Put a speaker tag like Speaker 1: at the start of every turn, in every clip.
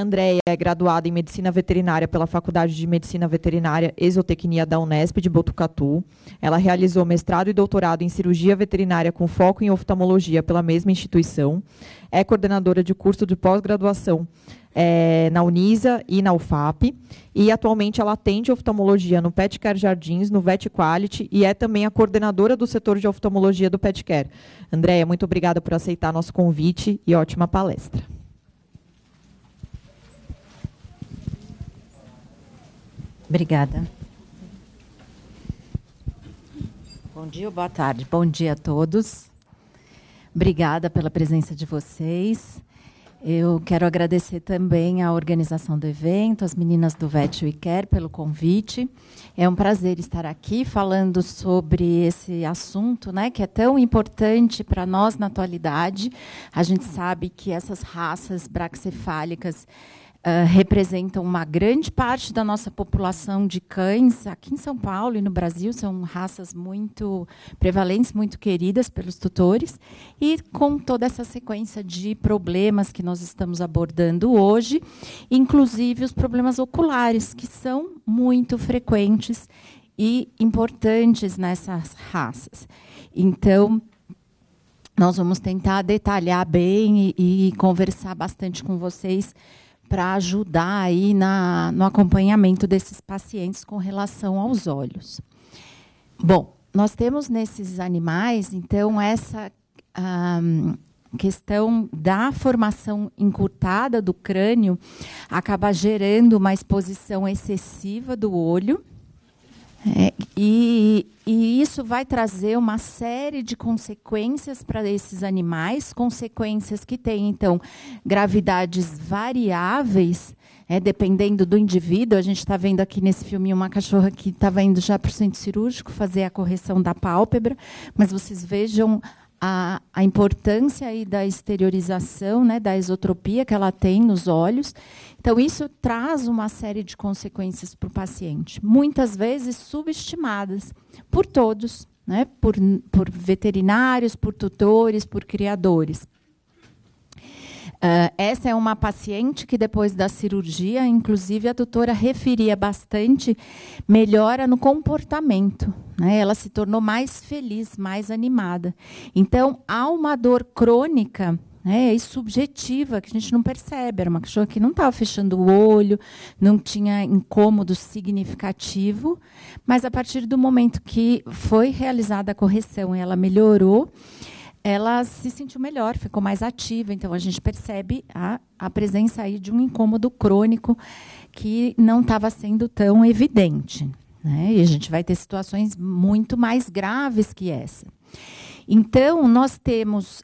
Speaker 1: Andréia é graduada em Medicina Veterinária pela Faculdade de Medicina Veterinária Exotecnia da Unesp de Botucatu. Ela realizou mestrado e doutorado em Cirurgia Veterinária com foco em oftalmologia pela mesma instituição. É coordenadora de curso de pós-graduação é, na Unisa e na UFAP. E atualmente ela atende oftalmologia no Petcare Jardins, no Vet Quality, e é também a coordenadora do setor de oftalmologia do Petcare. Andréia, muito obrigada por aceitar nosso convite e ótima palestra.
Speaker 2: Obrigada. Bom dia boa tarde. Bom dia a todos. Obrigada pela presença de vocês. Eu quero agradecer também à organização do evento, as meninas do VET We Care pelo convite. É um prazer estar aqui falando sobre esse assunto, né, que é tão importante para nós na atualidade. A gente sabe que essas raças braxcefálicas Uh, representam uma grande parte da nossa população de cães aqui em São Paulo e no Brasil são raças muito prevalentes, muito queridas pelos tutores e com toda essa sequência de problemas que nós estamos abordando hoje, inclusive os problemas oculares que são muito frequentes e importantes nessas raças. Então nós vamos tentar detalhar bem e, e conversar bastante com vocês para ajudar aí na, no acompanhamento desses pacientes com relação aos olhos. Bom, nós temos nesses animais, então, essa questão da formação encurtada do crânio acaba gerando uma exposição excessiva do olho é, e, e, isso vai trazer uma série de consequências para esses animais, consequências que têm, então, gravidades variáveis, é, dependendo do indivíduo. A gente está vendo aqui nesse filme uma cachorra que estava indo já para o centro cirúrgico fazer a correção da pálpebra, mas vocês vejam a, a importância aí da exteriorização, né, da esotropia que ela tem nos olhos. Então, isso traz uma série de consequências para o paciente, muitas vezes subestimadas por todos, né, por, por veterinários, por tutores, por criadores. Uh, essa é uma paciente que, depois da cirurgia, inclusive a doutora referia bastante melhora no comportamento. Né? Ela se tornou mais feliz, mais animada. Então, há uma dor crônica né, e subjetiva que a gente não percebe. Era uma cachorra que não estava fechando o olho, não tinha incômodo significativo, mas a partir do momento que foi realizada a correção e ela melhorou, ela se sentiu melhor, ficou mais ativa. Então, a gente percebe a, a presença aí de um incômodo crônico que não estava sendo tão evidente. Né? E a gente vai ter situações muito mais graves que essa. Então, nós temos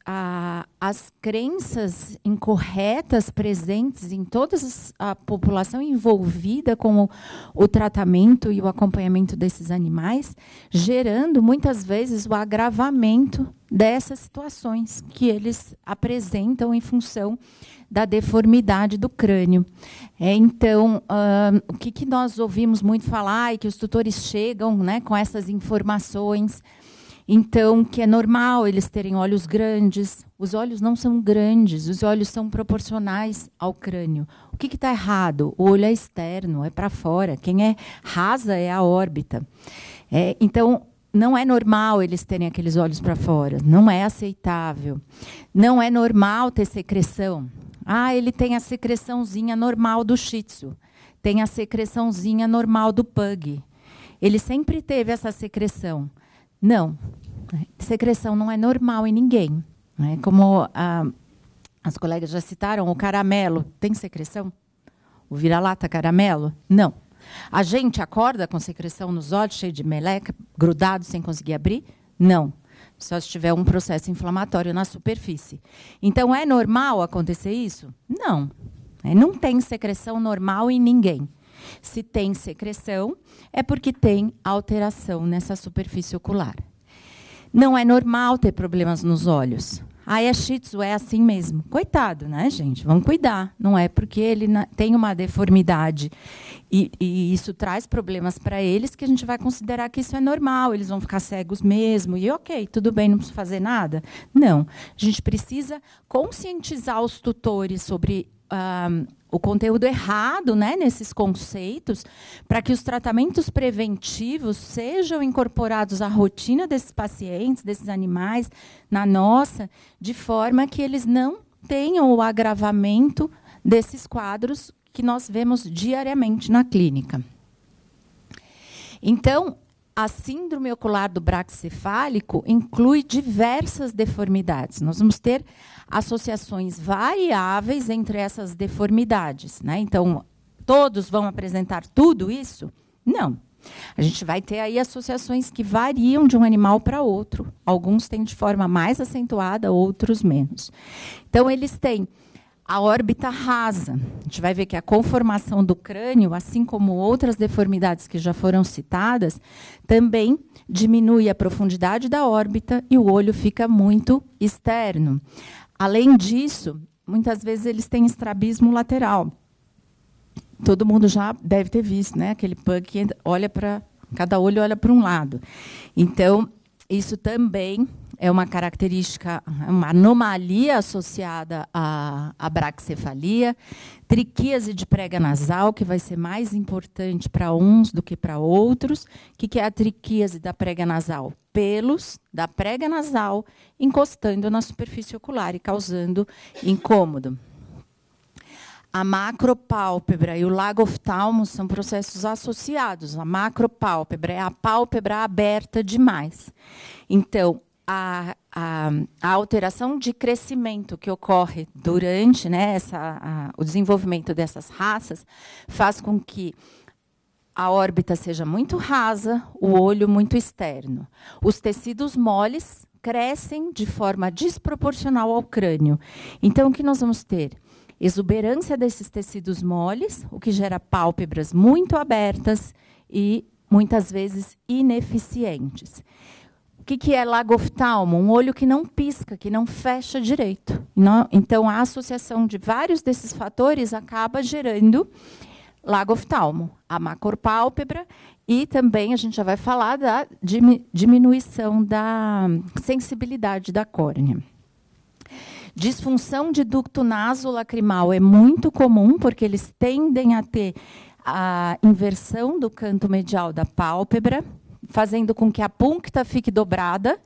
Speaker 2: as crenças incorretas presentes em toda a população envolvida com o, o, tratamento e o acompanhamento desses animais, gerando muitas vezes o agravamento dessas situações que eles apresentam em função da deformidade do crânio. É, então, uh, o que, que nós ouvimos muito falar e que os tutores chegam né, com essas informações então, que é normal eles terem olhos grandes. Os olhos não são grandes, os olhos são proporcionais ao crânio. O que está errado? O olho é externo, é para fora. Quem é rasa é a órbita. É, então, não é normal eles terem aqueles olhos para fora. Não é aceitável. Não é normal ter secreção. Ah, ele tem a secreçãozinha normal do shih tzu. Tem a secreçãozinha normal do pug. Ele sempre teve essa secreção. Não. Secreção não é normal em ninguém. Né? Como a, as colegas já citaram, o caramelo tem secreção? O vira-lata caramelo? Não. A gente acorda com secreção nos olhos, cheio de meleca, grudado sem conseguir abrir? Não. Só se tiver um processo inflamatório na superfície. Então, é normal acontecer isso? Não. É, não tem secreção normal em ninguém. Se tem secreção, é porque tem alteração nessa superfície ocular. Não é normal ter problemas nos olhos. Ah, é shih tzu, é assim mesmo. Coitado, né, gente? Vamos cuidar. Não é porque ele tem uma deformidade e, e isso traz problemas para eles que a gente vai considerar que isso é normal, eles vão ficar cegos mesmo. E ok, tudo bem, não precisa fazer nada. Não. A gente precisa conscientizar os tutores sobre uh, o conteúdo errado né, nesses conceitos, para que os tratamentos preventivos sejam incorporados à rotina desses pacientes, desses animais, na nossa, de forma que eles não tenham o agravamento desses quadros que nós vemos diariamente na clínica. Então, a síndrome ocular do braxcefálico inclui diversas deformidades. Nós vamos ter associações variáveis entre essas deformidades. Né? Então, todos vão apresentar tudo isso? Não. A gente vai ter aí associações que variam de um animal para outro. Alguns têm de forma mais acentuada, outros menos. Então, eles têm a órbita rasa. A gente vai ver que a conformação do crânio, assim como outras deformidades que já foram citadas, também diminui a profundidade da órbita e o olho fica muito externo. Além disso, muitas vezes eles têm estrabismo lateral. Todo mundo já deve ter visto, né? Aquele pug que olha para cada olho olha para um lado. Então, isso também é uma característica, uma anomalia associada à, à braxicefalia, triquíase de prega nasal, que vai ser mais importante para uns do que para outros. O que, que é a triquíase da prega nasal? Pelos da prega nasal encostando na superfície ocular e causando incômodo. A macropálpebra e o lagoftalmo são processos associados. A macropálpebra é a pálpebra aberta demais. Então, a, a, a, alteração de crescimento que ocorre durante né, essa, a, o desenvolvimento dessas raças faz com que a órbita seja muito rasa, o olho muito externo. Os tecidos moles crescem de forma desproporcional ao crânio. Então, o que nós vamos ter? Exuberância desses tecidos moles, o que gera pálpebras muito abertas e muitas vezes ineficientes que, que é lagoftalmo? Um olho que não pisca, que não fecha direito. Então, a associação de vários desses fatores acaba gerando lagoftalmo, a macropálpebra, e também a gente já vai falar da diminuição da sensibilidade da córnea. Disfunção de ducto nasolacrimal é muito comum, porque eles tendem a ter a inversão do canto medial da pálpebra, fazendo com que a puncta fique dobrada,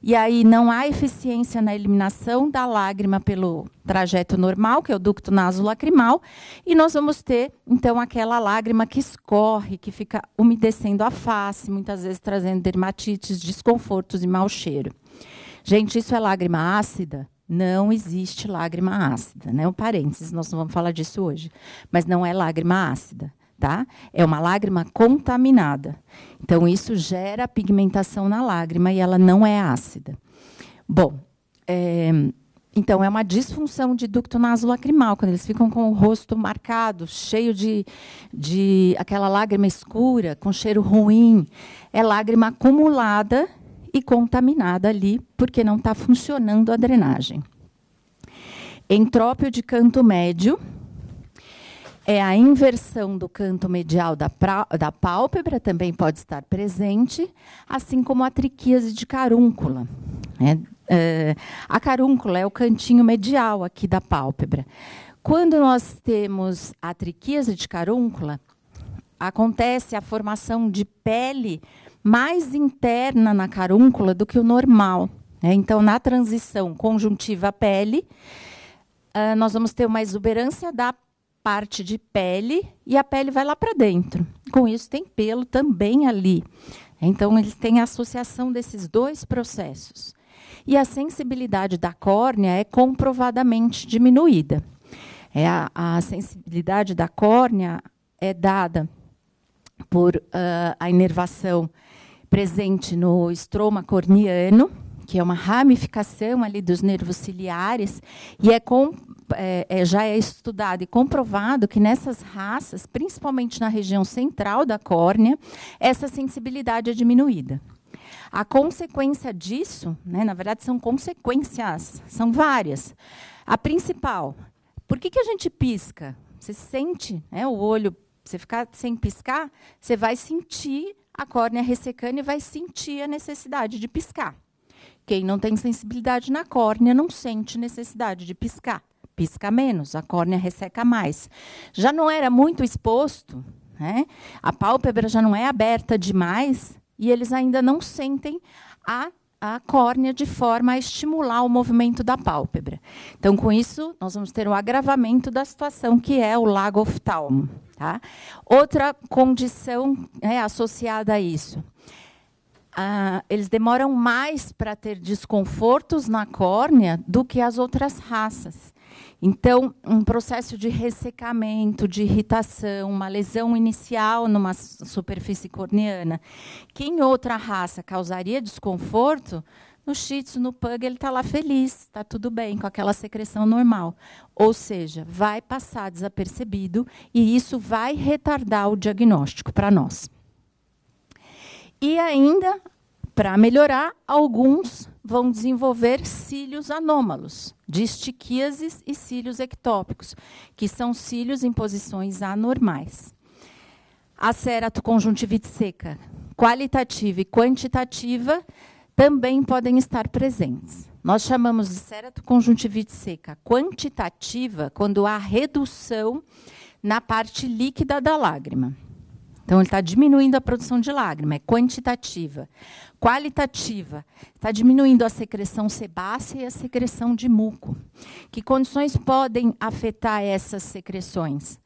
Speaker 2: e aí não há eficiência na eliminação da lágrima pelo trajeto normal, que é o ducto nasolacrimal, e nós vamos ter, então, aquela lágrima que escorre, que fica umedecendo a face, muitas vezes trazendo dermatites, desconfortos e mau cheiro. Gente, isso é lágrima ácida? Não existe lágrima ácida, né? Um parênteses, nós não vamos falar disso hoje, mas não é lágrima ácida tá? É uma lágrima contaminada. Então, isso gera pigmentação na lágrima e ela não é ácida. Bom, é, então é uma disfunção de ducto nasolacrimal, quando eles ficam com o rosto marcado, cheio de, de aquela lágrima escura, com cheiro ruim. É lágrima acumulada e contaminada ali, porque não está funcionando a drenagem. Entrópio de canto médio, é a inversão do canto medial da, da pálpebra, também pode estar presente, assim como a triquíase de carúncula. É, é, a carúncula é o cantinho medial aqui da pálpebra. Quando nós temos a triquíase de carúncula, acontece a formação de pele mais interna na carúncula do que o normal. Né? Então, na transição conjuntiva-pele, uh, nós vamos ter uma exuberância da parte de pele e a pele vai lá para dentro. Com isso, tem pelo também ali. Então, eles têm a associação desses dois processos. E a sensibilidade da córnea é comprovadamente diminuída. É a, a sensibilidade da córnea é dada por uh, a inervação presente no estroma corneano, que é uma ramificação ali dos nervos ciliares, e é com é, é, já é estudado e comprovado que nessas raças, principalmente na região central da córnea, essa sensibilidade é diminuída. A consequência disso, né, na verdade, são consequências, são várias. A principal, por que, que a gente pisca? Você sente né, o olho, você ficar sem piscar, você vai sentir a córnea ressecando e vai sentir a necessidade de piscar. Quem não tem sensibilidade na córnea não sente necessidade de piscar pisca menos, a córnea resseca mais. Já não era muito exposto, né? a pálpebra já não é aberta demais e eles ainda não sentem a a córnea de forma a estimular o movimento da pálpebra. Então, com isso, nós vamos ter um agravamento da situação que é o lago oftalmo. Tá? Outra condição é, associada a isso. Ah, eles demoram mais para ter desconfortos na córnea do que as outras raças. Então, um processo de ressecamento, de irritação, uma lesão inicial numa superfície corneana, que em outra raça causaria desconforto, no Shih Tzu, no Pug, ele está lá feliz, está tudo bem, com aquela secreção normal. Ou seja, vai passar desapercebido e isso vai retardar o diagnóstico para nós. E ainda, para melhorar, alguns vão desenvolver cílios anômalos, distiquíases e cílios ectópicos, que são cílios em posições anormais. A ceratoconjuntivite seca, qualitativa e quantitativa, também podem estar presentes. Nós chamamos de ceratoconjuntivite seca quantitativa quando há redução na parte líquida da lágrima. Então, ele está diminuindo a produção de lágrima, é quantitativa. Qualitativa, está diminuindo a secreção sebácea e a secreção de muco. Que condições podem afetar essas secreções?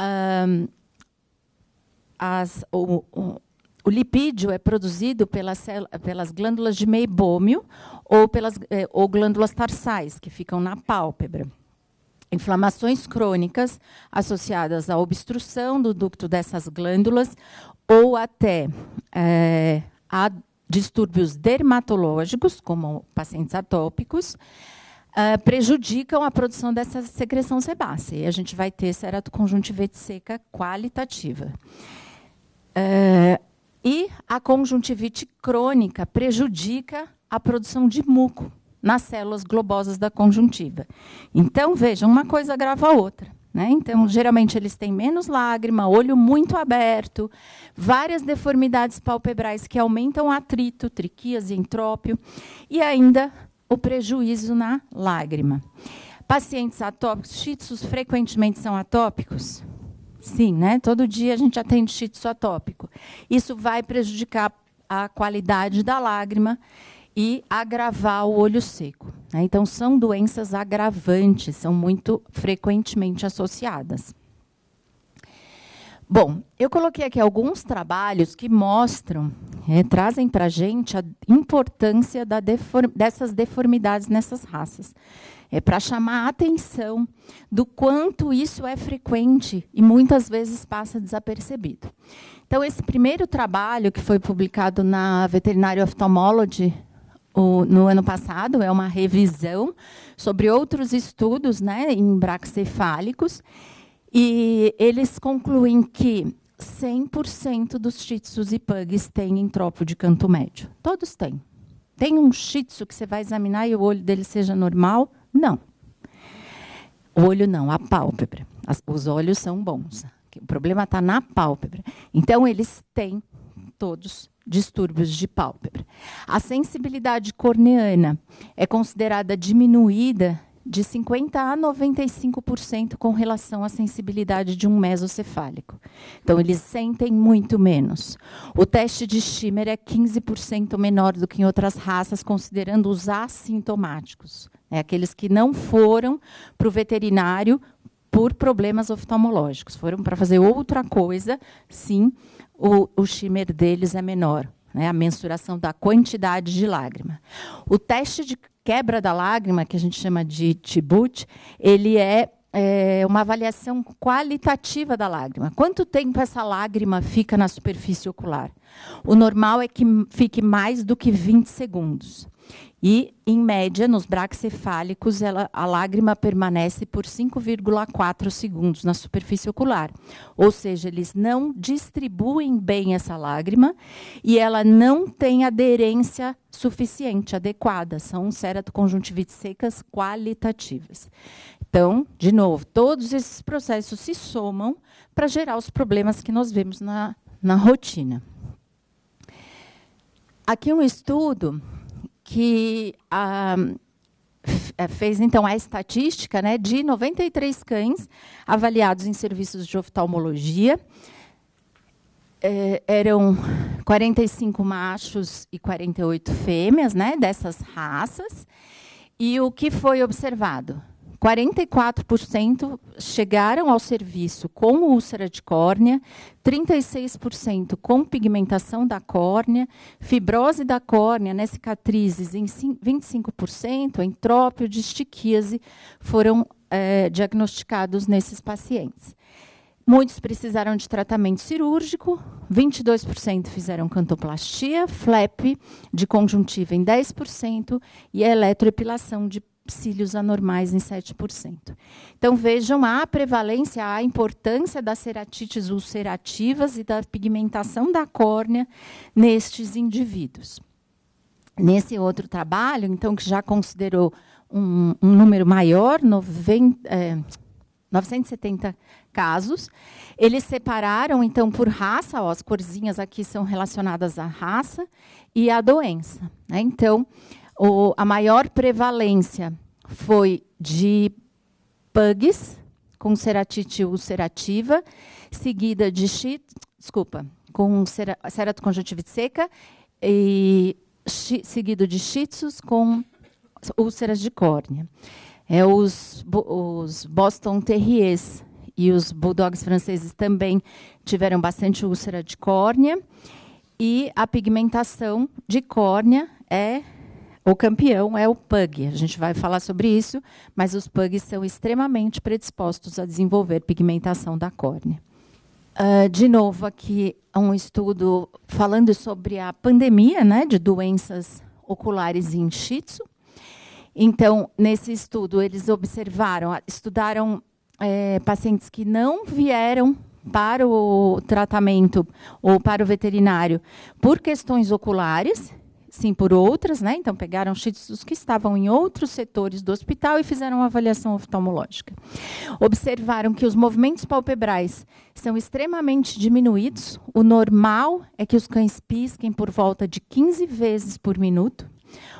Speaker 2: Um, as, o, o, o, lipídio é produzido pelas, pelas glândulas de meibômio ou pelas eh, ou glândulas tarsais, que ficam na pálpebra inflamações crônicas associadas à obstrução do ducto dessas glândulas ou até é, a distúrbios dermatológicos, como pacientes atópicos, Uh, prejudicam a produção dessa secreção sebácea. E a gente vai ter ceratoconjuntivite seca qualitativa. Uh, e a conjuntivite crônica prejudica a produção de muco, nas células globosas da conjuntiva. Então, vejam, uma coisa agrava a outra. Né? Então, geralmente, eles têm menos lágrima, olho muito aberto, várias deformidades palpebrais que aumentam atrito, triquias, entrópio, e ainda o prejuízo na lágrima. Pacientes atópicos, shitsus frequentemente são atópicos? Sim, né? Todo dia a gente atende shitsu atópico. Isso vai prejudicar a qualidade da lágrima e agravar o olho seco. Né? Então, são doenças agravantes, são muito frequentemente associadas. Bom, eu coloquei aqui alguns trabalhos que mostram, é, trazem para a gente a importância deform dessas deformidades nessas raças. É para chamar a atenção do quanto isso é frequente e muitas vezes passa desapercebido. Então, esse primeiro trabalho que foi publicado na Veterinary Ophthalmology o, no ano passado, é uma revisão sobre outros estudos né, em braxcefálicos, e eles concluem que 100% dos shih tzus e pugs têm entrópio de canto médio. Todos têm. Tem um shih tzu que você vai examinar e o olho dele seja normal? Não. O olho não, a pálpebra. As, os olhos são bons. O problema está na pálpebra. Então, eles têm todos distúrbios de pálpebra. A sensibilidade corneana é considerada diminuída de 50 a 95% com relação à sensibilidade de um mesocefálico. Então, eles sentem muito menos. O teste de Schimmer é 15% menor do que em outras raças, considerando os assintomáticos. É, aqueles que não foram para o veterinário por problemas oftalmológicos, foram para fazer outra coisa, sim, o, o shimmer deles é menor, né? a mensuração da quantidade de lágrima. O teste de quebra da lágrima, que a gente chama de Tibut, ele é, é uma avaliação qualitativa da lágrima. Quanto tempo essa lágrima fica na superfície ocular? O normal é que fique mais do que 20 segundos. E, em média, nos braxcefálicos, ela, a lágrima permanece por 5,4 segundos na superfície ocular. Ou seja, eles não distribuem bem essa lágrima e ela não tem aderência suficiente, adequada. São ceratoconjuntivites secas qualitativas. Então, de novo, todos esses processos se somam para gerar os problemas que nós vemos na, na rotina. Aqui um estudo que ah, é, fez então a estatística né, de 93 cães avaliados em serviços de oftalmologia. É, eram 45 machos e 48 fêmeas né, dessas raças. E o que foi observado? 44% chegaram ao serviço com úlcera de córnea, 36% com pigmentação da córnea, fibrose da córnea, né, cicatrizes em 25%, entrópio de estiquíase foram é, diagnosticados nesses pacientes. Muitos precisaram de tratamento cirúrgico, 22% fizeram cantoplastia, flap de conjuntiva em 10% e eletroepilação de cílios anormais em 7%. Então, vejam a prevalência, a importância das ceratites ulcerativas e da pigmentação da córnea nestes indivíduos. Nesse outro trabalho, então, que já considerou um, um número maior, 90, é, 970 casos, eles separaram, então, por raça, ó, as corzinhas aqui são relacionadas à raça e à doença. Né? Então, o, a maior prevalência foi de pugs com ceratite ulcerativa, seguida de shih, desculpa, com ceratoconjuntivite seca e seguido de shih tzus com úlceras de córnea. É, os, os Boston Terriers e os Bulldogs franceses também tiveram bastante úlcera de córnea. E a pigmentação de córnea é o campeão é o pug. A gente vai falar sobre isso, mas os pugs são extremamente predispostos a desenvolver pigmentação da córnea. Uh, de novo, aqui um estudo falando sobre a pandemia né, de doenças oculares em Shih Tzu. Então, nesse estudo, eles observaram, estudaram é, pacientes que não vieram para o tratamento ou para o veterinário por questões oculares sim por outras, né? Então pegaram shih que estavam em outros setores do hospital e fizeram uma avaliação oftalmológica. Observaram que os movimentos palpebrais são extremamente diminuídos. O normal é que os cães pisquem por volta de 15 vezes por minuto.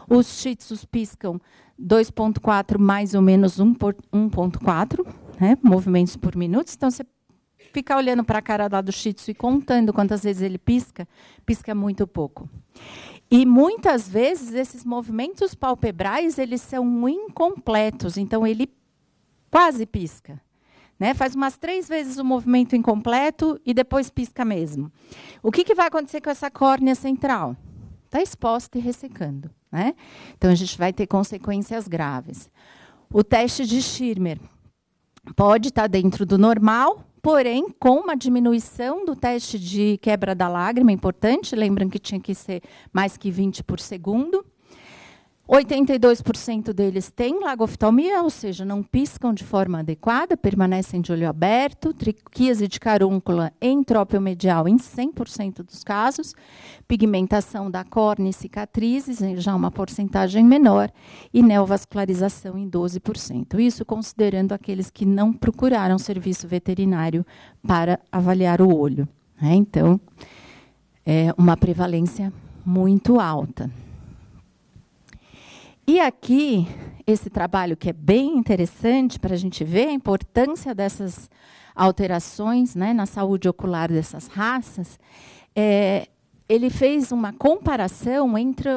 Speaker 2: Os shih piscam 2.4 mais ou menos 1.4 né, movimentos por minuto. Então você ficar olhando para a cara lá do shih e contando quantas vezes ele pisca, pisca muito pouco. E muitas vezes esses movimentos palpebrais eles são incompletos, então ele quase pisca. Né? Faz umas três vezes o movimento incompleto e depois pisca mesmo. O que, que vai acontecer com essa córnea central? Está exposta e ressecando. Né? Então a gente vai ter consequências graves. O teste de Schirmer pode estar tá dentro do normal, porém com uma diminuição do teste de quebra da lágrima importante, lembram que tinha que ser mais que 20 por segundo. 82% deles têm lagoftalmia, ou seja, não piscam de forma adequada, permanecem de olho aberto, triquíase de carúncula entrópio medial em 100% dos casos, pigmentação da córnea e cicatrizes, já uma porcentagem menor, e neovascularização em 12%. Isso considerando aqueles que não procuraram serviço veterinário para avaliar o olho. Né? Então, é uma prevalência muito alta. E aqui, esse trabalho que é bem interessante para a gente ver a importância dessas alterações né, na saúde ocular dessas raças, é, ele fez uma comparação entre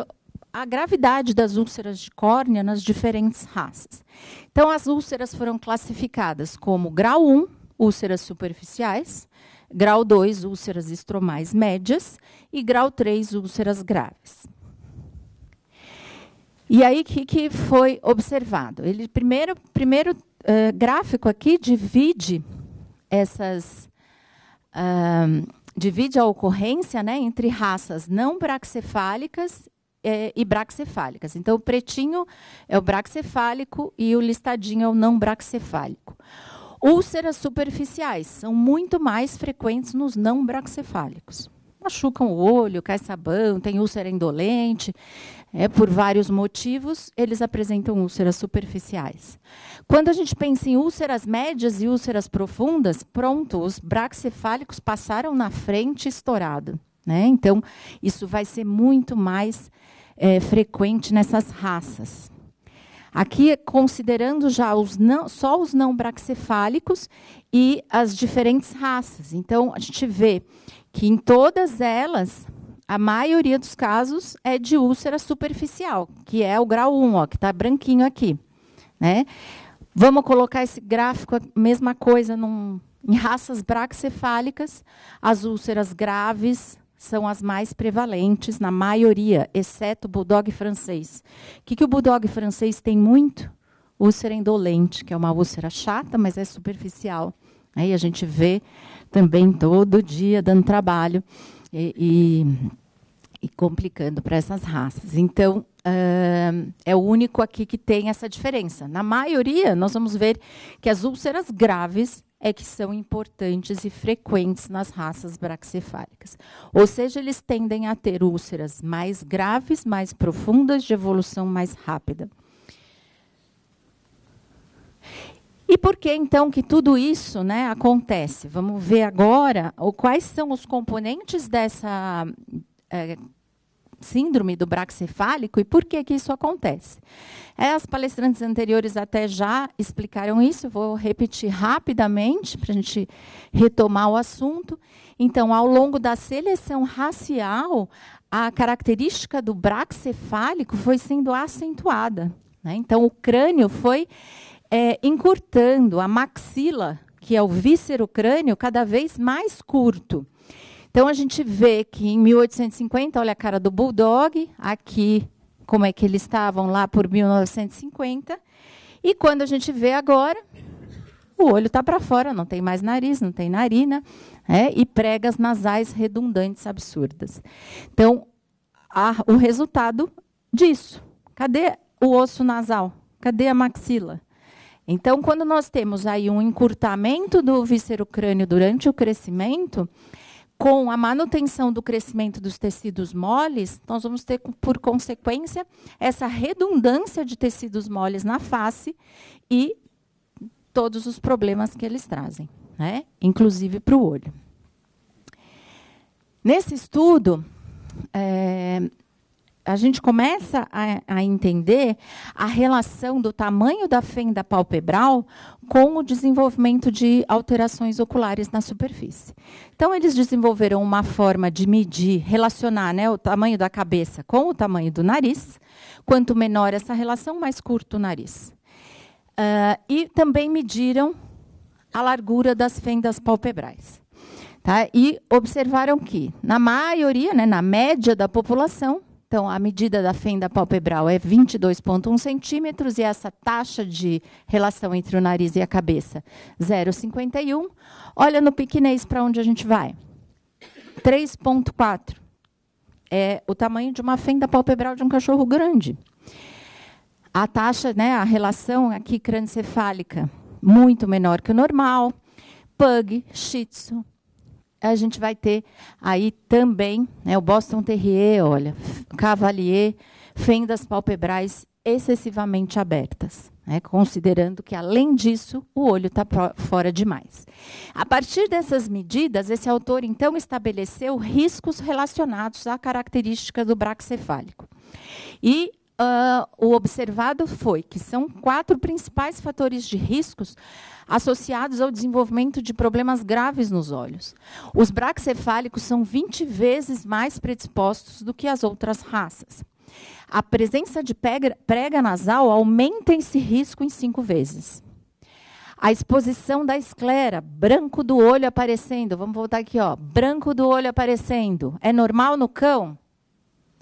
Speaker 2: a gravidade das úlceras de córnea nas diferentes raças. Então, as úlceras foram classificadas como grau 1, úlceras superficiais, grau 2, úlceras estromais médias, e grau 3, úlceras graves. E aí, o que, que foi observado? Ele primeiro, primeiro uh, gráfico aqui divide essas uh, divide a ocorrência né, entre raças não braxcefálicas eh, e braxcefálicas. Então, o pretinho é o braxcefálico e o listadinho é o não braxcefálico. Úlceras superficiais são muito mais frequentes nos não braxcefálicos machucam o olho, cai sabão, tem úlcera indolente, é, por vários motivos, eles apresentam úlceras superficiais. Quando a gente pensa em úlceras médias e úlceras profundas, pronto, os braxcefálicos passaram na frente estourado. Né? Então, isso vai ser muito mais é, frequente nessas raças. Aqui considerando já os não, só os não braxefálicos e as diferentes raças. Então, a gente vê que em todas elas, a maioria dos casos é de úlcera superficial, que é o grau 1, ó, que está branquinho aqui. Né? Vamos colocar esse gráfico, mesma coisa, num, em raças braxefálicas, as úlceras graves são as mais prevalentes na maioria, exceto o bulldog francês. O que, que o bulldog francês tem muito? Úlcera indolente, que é uma úlcera chata, mas é superficial. Aí a gente vê também todo dia dando trabalho e, e, e complicando para essas raças. Então, uh, é o único aqui que tem essa diferença. Na maioria, nós vamos ver que as úlceras graves é que são importantes e frequentes nas raças braxcefálicas. Ou seja, eles tendem a ter úlceras mais graves, mais profundas, de evolução mais rápida. E por que então que tudo isso né, acontece? Vamos ver agora quais são os componentes dessa é, síndrome do braxcefálico e por que, que isso acontece. É, as palestrantes anteriores até já explicaram isso, vou repetir rapidamente para a gente retomar o assunto. Então, ao longo da seleção racial, a característica do braxcefálico foi sendo acentuada. Né? Então, o crânio foi é, encurtando, a maxila, que é o víscero crânio, cada vez mais curto. Então a gente vê que em 1850, olha a cara do bulldog, aqui como é que eles estavam lá por 1950. E quando a gente vê agora, o olho está para fora, não tem mais nariz, não tem narina, né? e pregas nasais redundantes absurdas. Então, o resultado disso. Cadê o osso nasal? Cadê a maxila? Então, quando nós temos aí um encurtamento do víscero-crânio durante o crescimento, com a manutenção do crescimento dos tecidos moles, nós vamos ter, por consequência, essa redundância de tecidos moles na face e todos os problemas que eles trazem, né? inclusive para o olho. Nesse estudo, é, a gente começa a, a, entender a relação do tamanho da fenda palpebral com o desenvolvimento de alterações oculares na superfície. Então, eles desenvolveram uma forma de medir, relacionar né, o tamanho da cabeça com o tamanho do nariz. Quanto menor essa relação, mais curto o nariz. Uh, e também mediram a largura das fendas palpebrais. Tá? E observaram que, na maioria, né, na média da população, então, a medida da fenda palpebral é 22,1 centímetros e essa taxa de relação entre o nariz e a cabeça, 0,51. Olha no piquinês para onde a gente vai. 3,4. É o tamanho de uma fenda palpebral de um cachorro grande. A taxa, né, a relação aqui crânioencefálica, muito menor que o normal. Pug, Shih Tzu, a gente vai ter aí também né, o Boston Terrier, olha, Cavalier, fendas palpebrais excessivamente abertas, né, considerando que, além disso, o olho está fora demais. A partir dessas medidas, esse autor, então, estabeleceu riscos relacionados à característica do braxcefálico. E uh, o observado foi que são quatro principais fatores de riscos associados ao desenvolvimento de problemas graves nos olhos. Os braxcefálicos são 20 vezes mais predispostos do que as outras raças. A presença de prega nasal aumenta esse risco em cinco vezes. A exposição da esclera, branco do olho aparecendo. Vamos voltar aqui, ó. Branco do olho aparecendo. É normal no cão?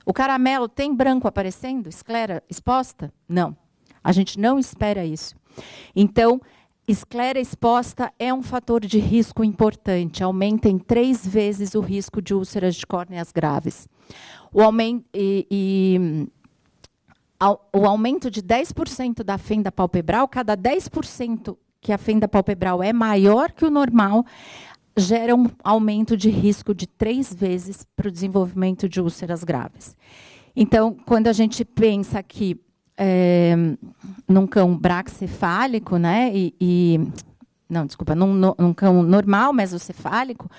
Speaker 2: O caramelo tem branco aparecendo? Esclera exposta? Não. A gente não espera isso. Então, Esclera exposta é um fator de risco importante, aumenta em três vezes o risco de úlceras de córneas graves. O aumento, e, e, o aumento de 10% da fenda palpebral, cada 10% que a fenda palpebral é maior que o normal, gera um aumento de risco de três vezes para o desenvolvimento de úlceras graves. Então, quando a gente pensa que é, num cão braxcefálico, né? E, e não, desculpa, num, num, cão normal, mesocefálico,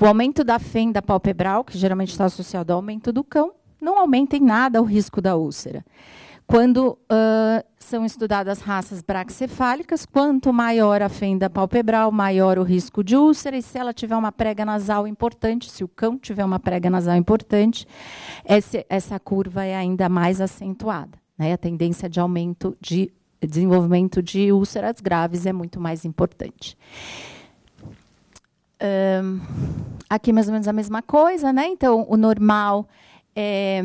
Speaker 2: o aumento da fenda palpebral, que geralmente está associado ao aumento do cão, não aumenta em nada o risco da úlcera. Quando uh, são estudadas raças braxcefálicas, quanto maior a fenda palpebral, maior o risco de úlcera, e se ela tiver uma prega nasal importante, se o cão tiver uma prega nasal importante, esse, essa curva é ainda mais acentuada. Né? A tendência de aumento de desenvolvimento de úlceras graves é muito mais importante. Um, aqui mais ou menos a mesma coisa, né? Então, o normal é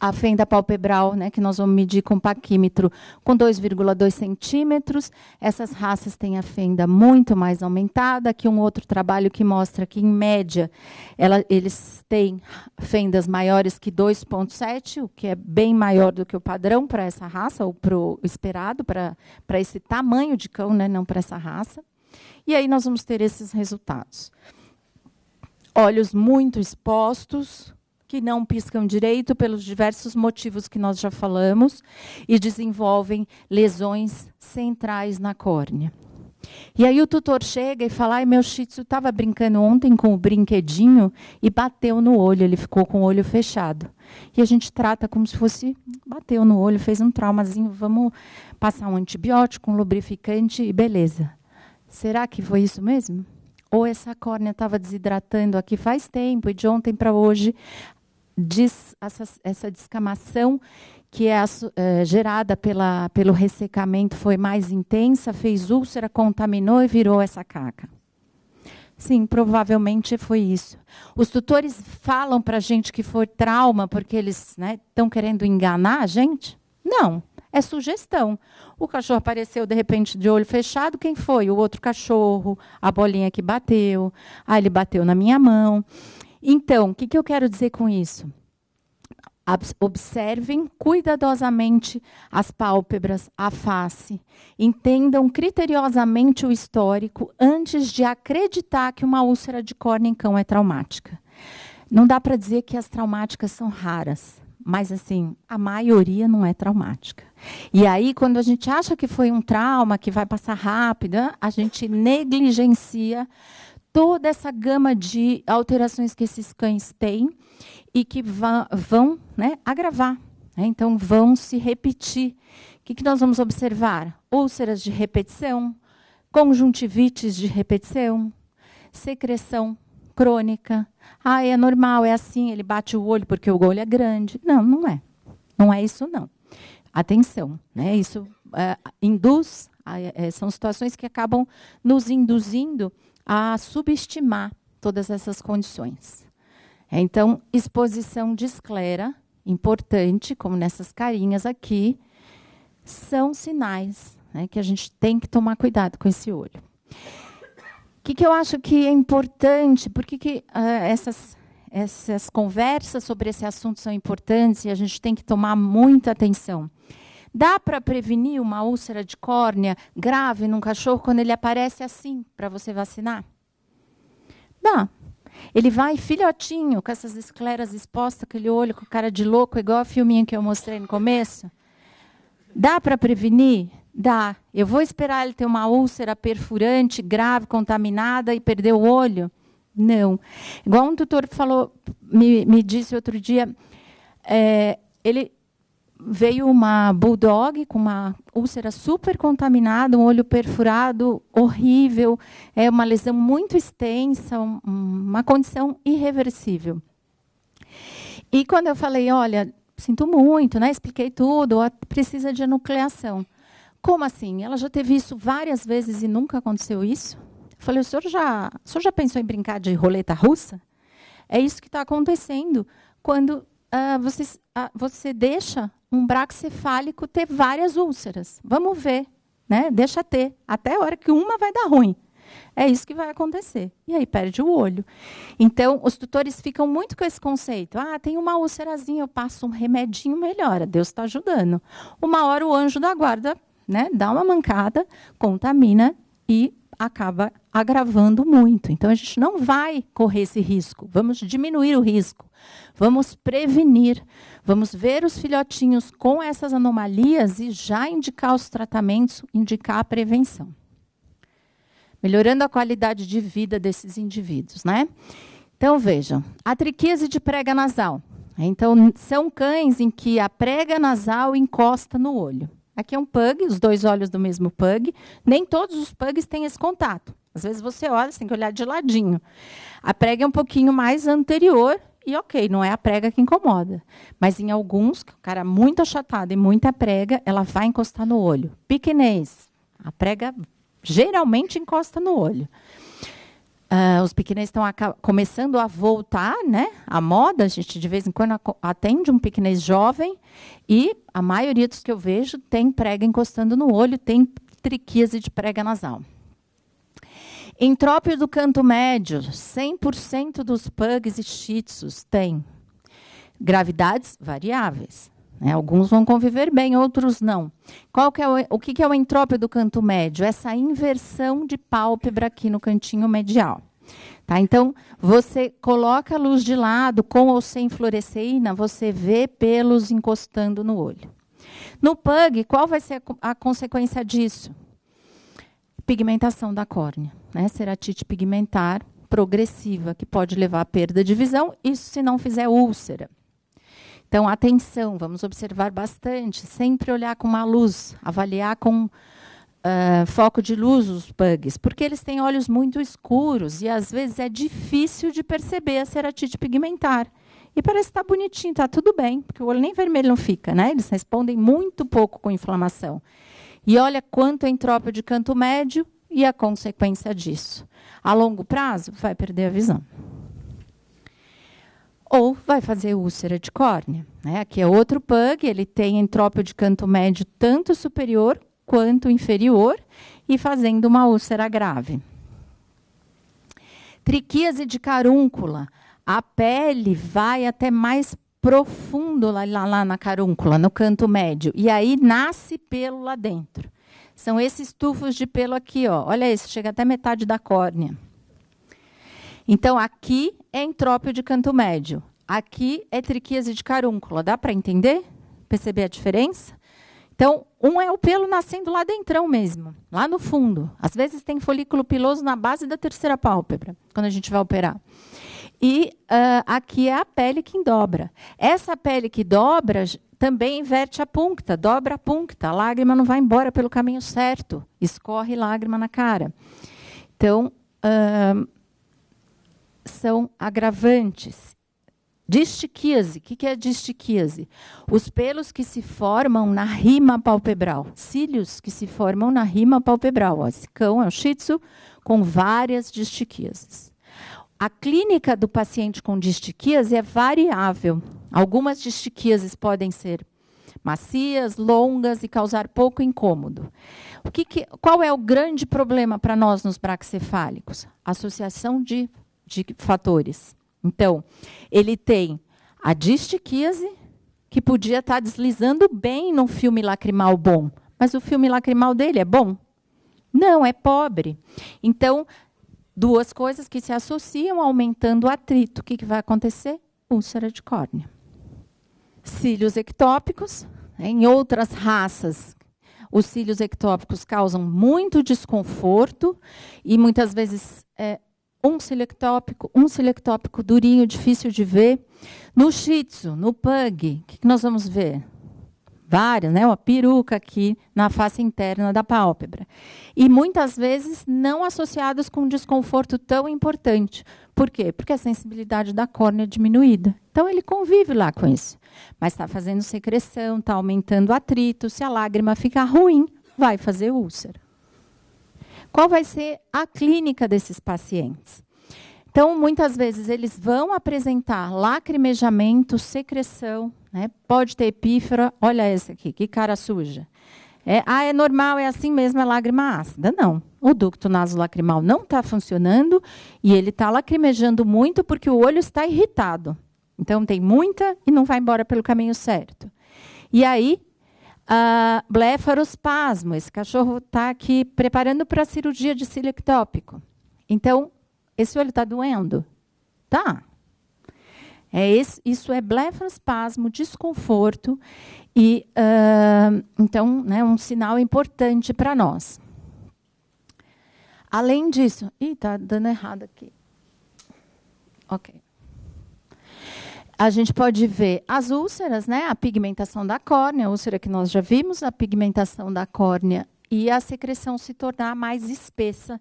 Speaker 2: a fenda palpebral, né, que nós vamos medir com paquímetro, com 2,2 centímetros. Essas raças têm a fenda muito mais aumentada. Aqui um outro trabalho que mostra que, em média, ela, eles têm fendas maiores que 2,7, o que é bem maior do que o padrão para essa raça, ou para o esperado, para esse tamanho de cão, né, não para essa raça. E aí nós vamos ter esses resultados. Olhos muito expostos, que não piscam direito pelos diversos motivos que nós já falamos e desenvolvem lesões centrais na córnea. E aí o tutor chega e fala: Ai, meu shih estava brincando ontem com o brinquedinho e bateu no olho, ele ficou com o olho fechado. E a gente trata como se fosse bateu no olho, fez um traumazinho, vamos passar um antibiótico, um lubrificante e beleza. Será que foi isso mesmo? Ou essa córnea estava desidratando aqui faz tempo e de ontem para hoje dis, essa, essa descamação que é, é, gerada pela, pelo ressecamento foi mais intensa, fez úlcera, contaminou e virou essa caca. Sim, provavelmente foi isso. Os tutores falam para a gente que foi trauma porque eles estão né, querendo enganar a gente? Não, é sugestão. O cachorro apareceu de repente de olho fechado, quem foi? O outro cachorro, a bolinha que bateu, ah, ele bateu na minha mão. Então, o que, que eu quero dizer com isso? Observem cuidadosamente as pálpebras, a face. Entendam criteriosamente o histórico antes de acreditar que uma úlcera de córnea em cão é traumática. Não dá para dizer que as traumáticas são raras, mas assim, a maioria não é traumática. E aí, quando a gente acha que foi um trauma que vai passar rápido, a gente negligencia toda essa gama de alterações que esses cães têm e que vão né, agravar. Né? Então, vão se repetir. O que, que nós vamos observar? Úlceras de repetição, conjuntivites de repetição, secreção crônica. Ah, é normal, é assim, ele bate o olho porque o olho é grande. Não, não é. Não é isso, não. Atenção, né? isso é, induz, é, são situações que acabam nos induzindo a subestimar todas essas condições. Então, exposição de esclera, importante, como nessas carinhas aqui, são sinais né, que a gente tem que tomar cuidado com esse olho. O que, que eu acho que é importante? Por que, que uh, essas, essas conversas sobre esse assunto são importantes e a gente tem que tomar muita atenção? Dá para prevenir uma úlcera de córnea grave num cachorro quando ele aparece assim para você vacinar? Dá. Ele vai filhotinho, com essas escleras expostas, aquele olho com cara de louco, igual a filminho que eu mostrei no começo. Dá para prevenir? Dá. Eu vou esperar ele ter uma úlcera perfurante, grave, contaminada e perder o olho? Não. Igual um tutor falou, me, me disse outro dia, é, ele veio uma bulldog com uma úlcera super contaminada, um olho perfurado, horrível, é uma lesão muito extensa, uma condição irreversível. E quando eu falei, olha, sinto muito, né? Expliquei tudo, precisa de enucleação. Como assim? Ela já teve isso várias vezes e nunca aconteceu isso? Eu falei, o senhor já, o senhor já pensou em brincar de roleta russa? É isso que está acontecendo quando uh, você, uh, você deixa um braxcefálico ter várias úlceras. Vamos ver, né? Deixa ter, até a hora que uma vai dar ruim. É isso que vai acontecer. E aí perde o olho. Então, os tutores ficam muito com esse conceito. Ah, tem uma úlcerazinha, eu passo um remedinho, melhora. Deus está ajudando. Uma hora o anjo da guarda né, dá uma mancada, contamina e acaba agravando muito. Então, a gente não vai correr esse risco. Vamos diminuir o risco. Vamos prevenir. Vamos ver os filhotinhos com essas anomalias e já indicar os tratamentos, indicar a prevenção. Melhorando a qualidade de vida desses indivíduos, né? Então, vejam, a triquise de prega nasal. Então, são cães em que a prega nasal encosta no olho. Aqui é um pug, os dois olhos do mesmo pug. Nem todos os pugs têm esse contato. Às vezes você olha, você tem que olhar de ladinho. A prega é um pouquinho mais anterior e ok, não é a prega que incomoda. Mas em alguns, o cara é muito achatado e muita prega, ela vai encostar no olho. Piquenês, a prega geralmente encosta no olho. Uh, os pequenês estão começando a voltar, né? A moda, a gente de vez em quando atende um pequenês jovem e a maioria dos que eu vejo tem prega encostando no olho, tem triquíase de prega nasal. Entrópio do canto médio, 100% dos pugs e shih tzus têm gravidades variáveis. Né? Alguns vão conviver bem, outros não. Qual que é o, o que, que é o entrópio do canto médio? Essa inversão de pálpebra aqui no cantinho medial. Tá? Então, você coloca a luz de lado, com ou sem fluoresceína, você vê pelos encostando no olho. No PUG, qual vai ser a, a consequência disso? Pigmentação da córnea. Né? Ceratite pigmentar progressiva, que pode levar à perda de visão, isso se não fizer úlcera. Então, atenção, vamos observar bastante, sempre olhar com uma luz, avaliar com uh, foco de luz os bugs, porque eles têm olhos muito escuros e às vezes é difícil de perceber a ceratite pigmentar. E parece que está bonitinho, está tudo bem, porque o olho nem vermelho não fica, né? Eles respondem muito pouco com inflamação. E olha quanto entrópio de canto médio e a consequência disso. A longo prazo, vai perder a visão ou vai fazer úlcera de córnea. Né? Aqui é outro pug, ele tem entrópio de canto médio tanto superior quanto inferior e fazendo uma úlcera grave. Triquíase de carúncula. A pele vai até mais profundo lá, lá, na carúncula, no canto médio, e aí nasce pelo lá dentro. São esses tufos de pelo aqui, ó. Olha isso, chega até metade da córnea. Então, aqui é entrópio de canto médio. Aqui é triquíase de carúncula. Dá para entender? Perceber a diferença? Então, um é o pelo nascendo lá dentro mesmo, lá no fundo. Às vezes tem folículo piloso na base da terceira pálpebra, quando a gente vai operar. E uh, aqui é a pele que dobra. Essa pele que dobra também inverte a puncta, dobra a puncta. A lágrima não vai embora pelo caminho certo, escorre lágrima na cara. Então, uh, são agravantes. Distiquíase. O que é distiquíase? Os pelos que se formam na rima palpebral. Cílios que se formam na rima palpebral. Esse cão é um shih tzu com várias distiquíases. A clínica do paciente com distiquíase é variável. Algumas distiquíases podem ser macias, longas e causar pouco incômodo. Que que, qual é o grande problema para nós nos braxcefálicos? Associação de de fatores. Então, ele tem a distiquíase, que podia estar deslizando bem num filme lacrimal bom, mas o filme lacrimal dele é bom? Não, é pobre. Então, duas coisas que se associam aumentando o atrito. O que, que vai acontecer? Úlcera de córnea. Cílios ectópicos. Em outras raças, os cílios ectópicos causam muito desconforto e muitas vezes é, um selectópico, um selectópico durinho, difícil de ver. No Shih Tzu, no Pug, o que, nós vamos ver? Várias, né? Uma peruca aqui na face interna da pálpebra. E muitas vezes não associados com um desconforto tão importante. Por quê? Porque a sensibilidade da córnea é diminuída. Então ele convive lá com isso. Mas está fazendo secreção, está aumentando atrito. Se a lágrima ficar ruim, vai fazer úlcera. Qual vai ser a clínica desses pacientes? Então, muitas vezes eles vão apresentar lacrimejamento, secreção, né? pode ter epífora. Olha esse aqui, que cara suja. É, ah, é normal, é assim mesmo, é lágrima ácida. Não. O ducto nasolacrimal não está funcionando e ele está lacrimejando muito porque o olho está irritado. Então, tem muita e não vai embora pelo caminho certo. E aí, Uh, blefarospasmo, esse cachorro está aqui preparando para a cirurgia de cílio ectópico. Então, esse olho está doendo? Tá. É esse, isso é blefarospasmo, desconforto, e uh, então, né, um sinal importante para nós. Além disso, ih, está dando errado aqui. Ok. A gente pode ver as úlceras, né? A pigmentação da córnea, a úlcera que nós já vimos, a pigmentação da córnea e a secreção se tornar mais espessa,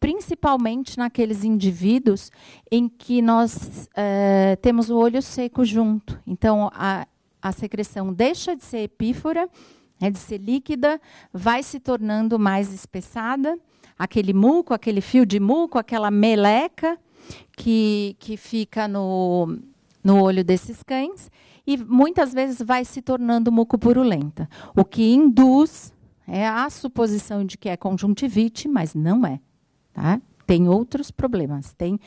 Speaker 2: principalmente naqueles indivíduos em que nós é, temos o olho seco junto. Então, a, a secreção deixa de ser epífora, é de ser líquida, vai se tornando mais espessada, aquele muco, aquele fio de muco, aquela meleca que, que fica no, no olho desses cães e muitas vezes vai se tornando mucopurulenta, o que induz é a suposição de que é conjuntivite, mas não é. Tá? Tem outros problemas. Tem,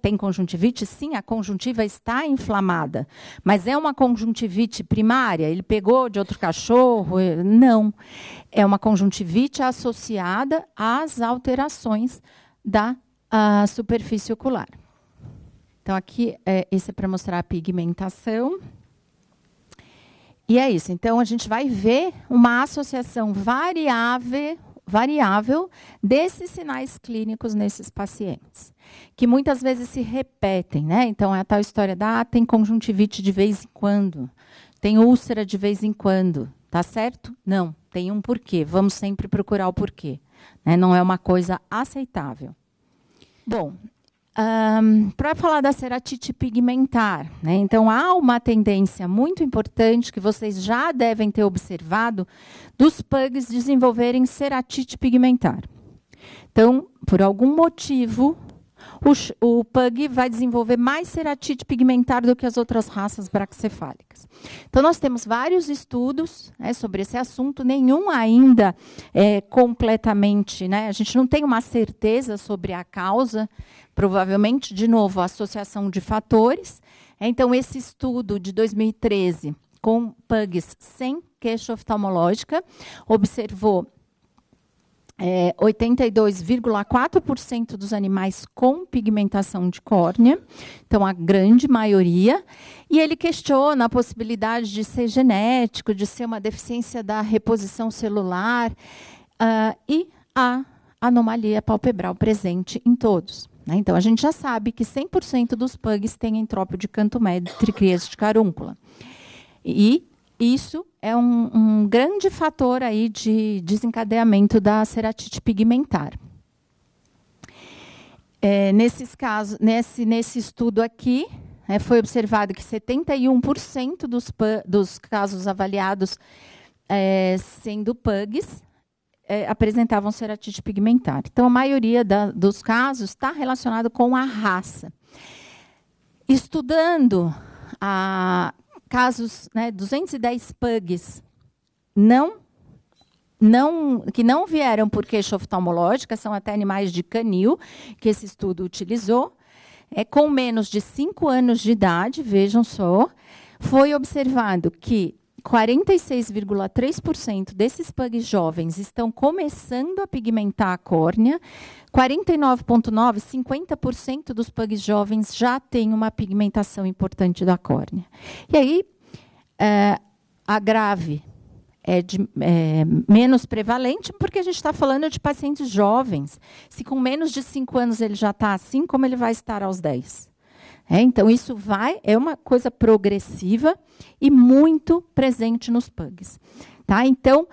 Speaker 2: tem conjuntivite? Sim, a conjuntiva está inflamada. Mas é uma conjuntivite primária? Ele pegou de outro cachorro? Não. É uma conjuntivite associada às alterações da superfície ocular. Então, aqui, é, esse é para mostrar a pigmentação. E é isso. Então, a gente vai ver uma associação variável, variável desses sinais clínicos nesses pacientes, que muitas vezes se repetem. Né? Então, é a tal história da ah, tem conjuntivite de vez em quando, tem úlcera de vez em quando. Tá certo? Não, tem um porquê. Vamos sempre procurar o porquê. Né? Não é uma coisa aceitável. Bom, um, para falar da ceratite pigmentar, né? então há uma tendência muito importante que vocês já devem ter observado dos pugs desenvolverem ceratite pigmentar. Então, por algum motivo, o, o, pug vai desenvolver mais ceratite pigmentar do que as outras raças braxcefálicas. Então, nós temos vários estudos né, sobre esse assunto, nenhum ainda é completamente, né, a gente não tem uma certeza sobre a causa, provavelmente, de novo, a associação de fatores. Então, esse estudo de 2013 com pugs sem queixa oftalmológica observou é, 82,4% dos animais com pigmentação de córnea, então a grande maioria, e ele questiona a possibilidade de ser genético, de ser uma deficiência da reposição celular uh, e a anomalia palpebral presente em todos. Né? Então, a gente já sabe que 100% dos pugs têm entrópio de canto médio entre crias de carúncula. E isso é um, um grande fator aí de desencadeamento da ceratite pigmentar. É, nesses casos, nesse, nesse estudo aqui, é, foi observado que 71% dos, dos casos avaliados é, sendo PUGs é, apresentavam ceratite pigmentar. Então, a maioria da, dos casos está relacionado com a raça. Estudando a casos, né, 210 pugs não, não, que não vieram por queixa oftalmológica, são até animais de canil, que esse estudo utilizou, é, com menos de 5 anos de idade, vejam só, foi observado que 46,3% desses pugs jovens estão começando a pigmentar a córnea, 49,9%, 50% dos pugs jovens já têm uma pigmentação importante da córnea. E aí, é, a grave é, de, é, menos prevalente, porque a gente está falando de pacientes jovens. Se com menos de 5 anos ele já está assim, como ele vai estar aos 10? É, então, isso vai, é uma coisa progressiva e muito presente nos pugs. Tá? Então,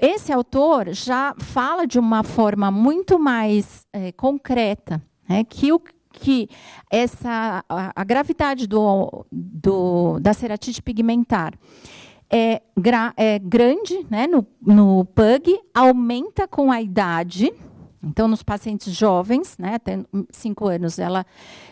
Speaker 2: esse autor já fala de uma forma muito mais é, concreta né, que, o, que essa, a, a gravidade do, do, da ceratite pigmentar é, gra, é grande né, no, no pug, aumenta com a idade, então, nos pacientes jovens, né, até 5 anos, ela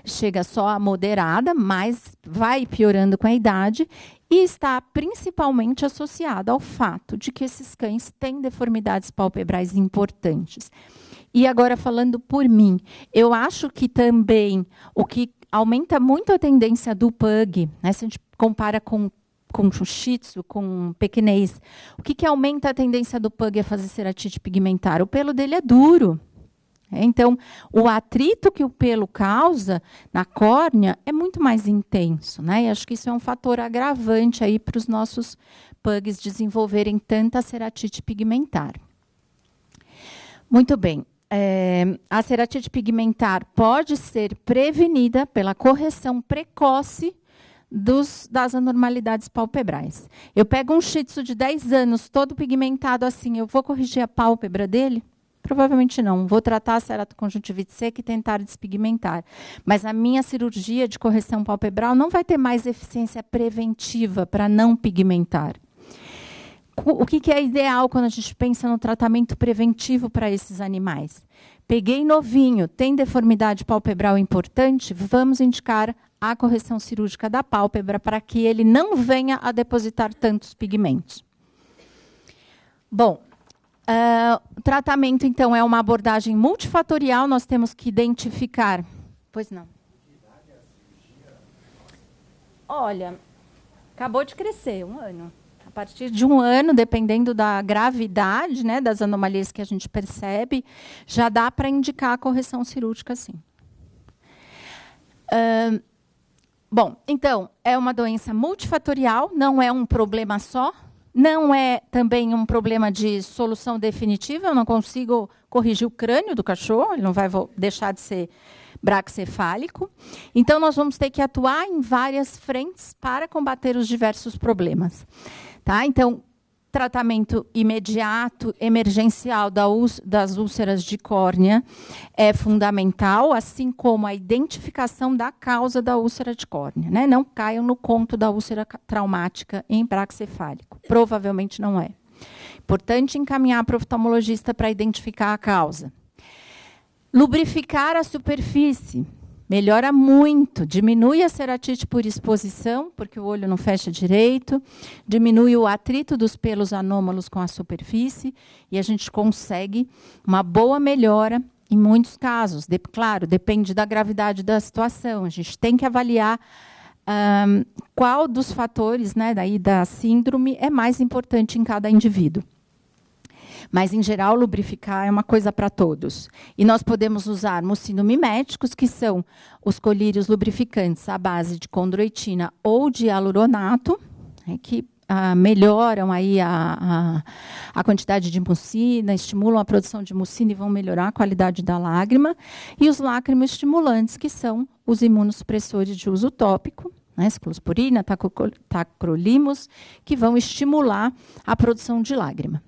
Speaker 2: chega só a moderada, mas vai piorando com a idade e está principalmente associada ao fato de que esses cães têm deformidades palpebrais importantes. E agora, falando por mim, eu acho que também o que aumenta muito a tendência do pug, né, se a gente compara com com shih tzu, com pequenês. O que, que aumenta a tendência do pug a fazer ceratite pigmentar? O pelo dele é duro. Então, o atrito que o pelo causa na córnea é muito mais intenso, né? E acho que isso é um fator agravante aí para os nossos pugs desenvolverem tanta ceratite pigmentar. Muito bem. É, a ceratite pigmentar pode ser prevenida pela correção precoce dos, das anormalidades palpebrais. Eu pego um shih tzu de 10 anos, todo pigmentado assim, eu vou corrigir a pálpebra dele? Provavelmente não. Vou tratar a ceratoconjuntivite seca e tentar despigmentar. Mas a minha cirurgia de correção palpebral não vai ter mais eficiência preventiva para não pigmentar. O que, que é ideal quando a gente pensa no tratamento preventivo para esses animais? Peguei novinho, tem deformidade palpebral importante, vamos indicar a correção cirúrgica da pálpebra para que ele não venha a depositar tantos pigmentos. Bom, uh, o tratamento, então, é uma abordagem multifatorial, nós temos que identificar. Pois não. Olha, acabou de crescer, um ano partir de um ano, dependendo da gravidade né, das anomalias que a gente percebe, já dá para indicar a correção cirúrgica, sim. Uh, bom, então, é uma doença multifatorial, não é um problema só, não é também um problema de solução definitiva, eu não consigo corrigir o crânio do cachorro, ele não vai deixar de ser braxcefálico. Então, nós vamos ter que atuar em várias frentes para combater os diversos problemas. Tá? Então, tratamento imediato, emergencial das úlceras de córnea é fundamental, assim como a identificação da causa da úlcera de córnea. Né? Não caiam no conto da úlcera traumática em braxcefálico. Provavelmente não é. Importante encaminhar para o oftalmologista para identificar a causa. Lubrificar a superfície melhora muito, diminui a ceratite por exposição, porque o olho não fecha direito, diminui o atrito dos pelos anômalos com a superfície e a gente consegue uma boa melhora em muitos casos. De, claro, depende da gravidade da situação. A gente tem que avaliar um, qual dos fatores né, daí da síndrome é mais importante em cada indivíduo. Mas, em geral, lubrificar é uma coisa para todos. E nós podemos usar mucinomiméticos, que são os colírios lubrificantes à base de condroitina ou de hialuronato, né, que ah, melhoram aí a, a, a, quantidade de mucina, estimulam a produção de mucina e vão melhorar a qualidade da lágrima. E os estimulantes, que são os imunossupressores de uso tópico, né, ciclosporina, tacrolimus, que vão estimular a produção de lágrima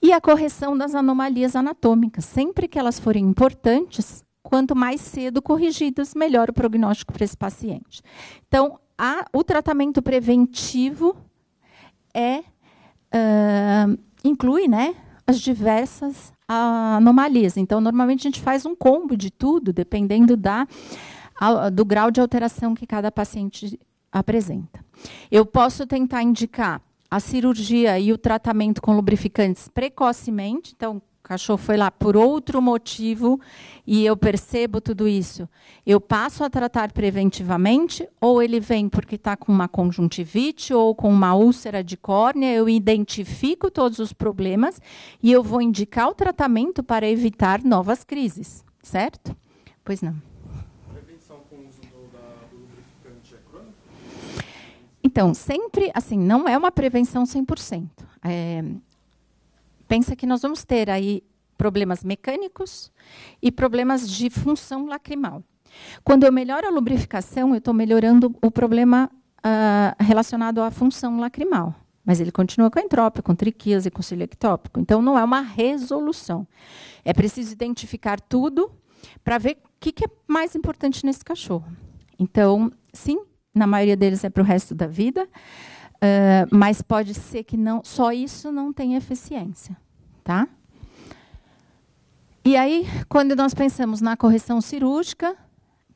Speaker 2: e a correção das anomalias anatômicas. Sempre que elas forem importantes, quanto mais cedo corrigidas, melhor o prognóstico para esse paciente. Então, a, o tratamento preventivo é uh, inclui né, as diversas anomalias. Então, normalmente a gente faz um combo de tudo, dependendo da, do grau de alteração que cada paciente apresenta. Eu posso tentar indicar a cirurgia e o tratamento com lubrificantes precocemente. Então, o cachorro foi lá por outro motivo e eu percebo tudo isso. Eu passo a tratar preventivamente ou ele vem porque está com uma conjuntivite ou com uma úlcera de córnea, eu identifico todos os problemas e eu vou indicar o tratamento para evitar novas crises, certo? Pois não. Então, sempre, assim, não é uma prevenção 100%. É, pensa que nós vamos ter aí problemas mecânicos e problemas de função lacrimal. Quando eu melhoro a lubrificação, eu estou melhorando o problema uh, relacionado à função lacrimal. Mas ele continua com entrópio, com triquíase, com cílio ectópico. Então, não é uma resolução. É preciso identificar tudo para ver o que, que é mais importante nesse cachorro. Então, sim, na maioria deles é para o resto da vida, uh, mas pode ser que não, só isso não tenha eficiência, tá? E aí, quando nós pensamos na correção cirúrgica,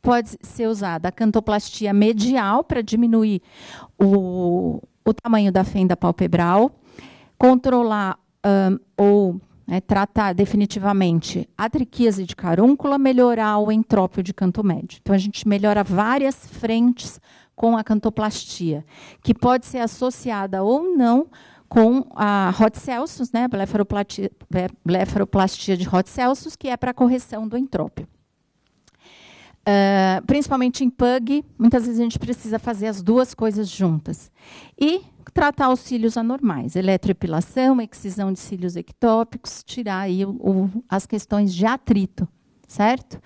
Speaker 2: pode ser usada a cantoplastia medial para diminuir o, o tamanho da fenda palpebral, controlar ou né, tratar definitivamente a triquíase de carúncula, melhorar o entrópio de canto médio. Então, a gente melhora várias frentes com a cantoplastia, que pode ser associada ou não com a Hot Celsius, né, blefaroplastia, blefaroplastia de Hot Celsius, que é para correção do entrópio. Uh, principalmente em PUG, muitas vezes a gente precisa fazer as duas coisas juntas. E tratar os cílios anormais, eletroepilação, excisão de cílios ectópicos, tirar aí o, o, as questões de atrito, certo?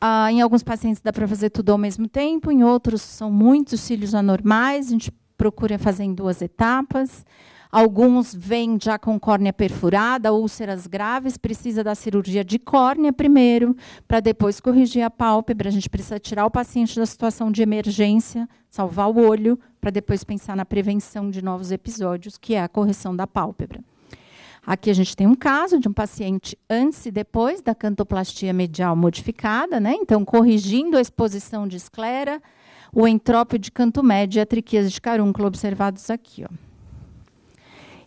Speaker 2: Ah, em alguns pacientes dá para fazer tudo ao mesmo tempo, em outros são muitos cílios anormais, a gente procura fazer em duas etapas. Alguns vêm já com córnea perfurada, úlceras graves, precisa da cirurgia de córnea primeiro, para depois corrigir a pálpebra. A gente precisa tirar o paciente da situação de emergência, salvar o olho, para depois pensar na prevenção de novos episódios, que é a correção da pálpebra. Aqui a gente tem um caso de um paciente antes e depois da cantoplastia medial modificada, né? Então, corrigindo a exposição de esclera, o entrópio de canto médio e a triquíase de carúnculo observados aqui, ó.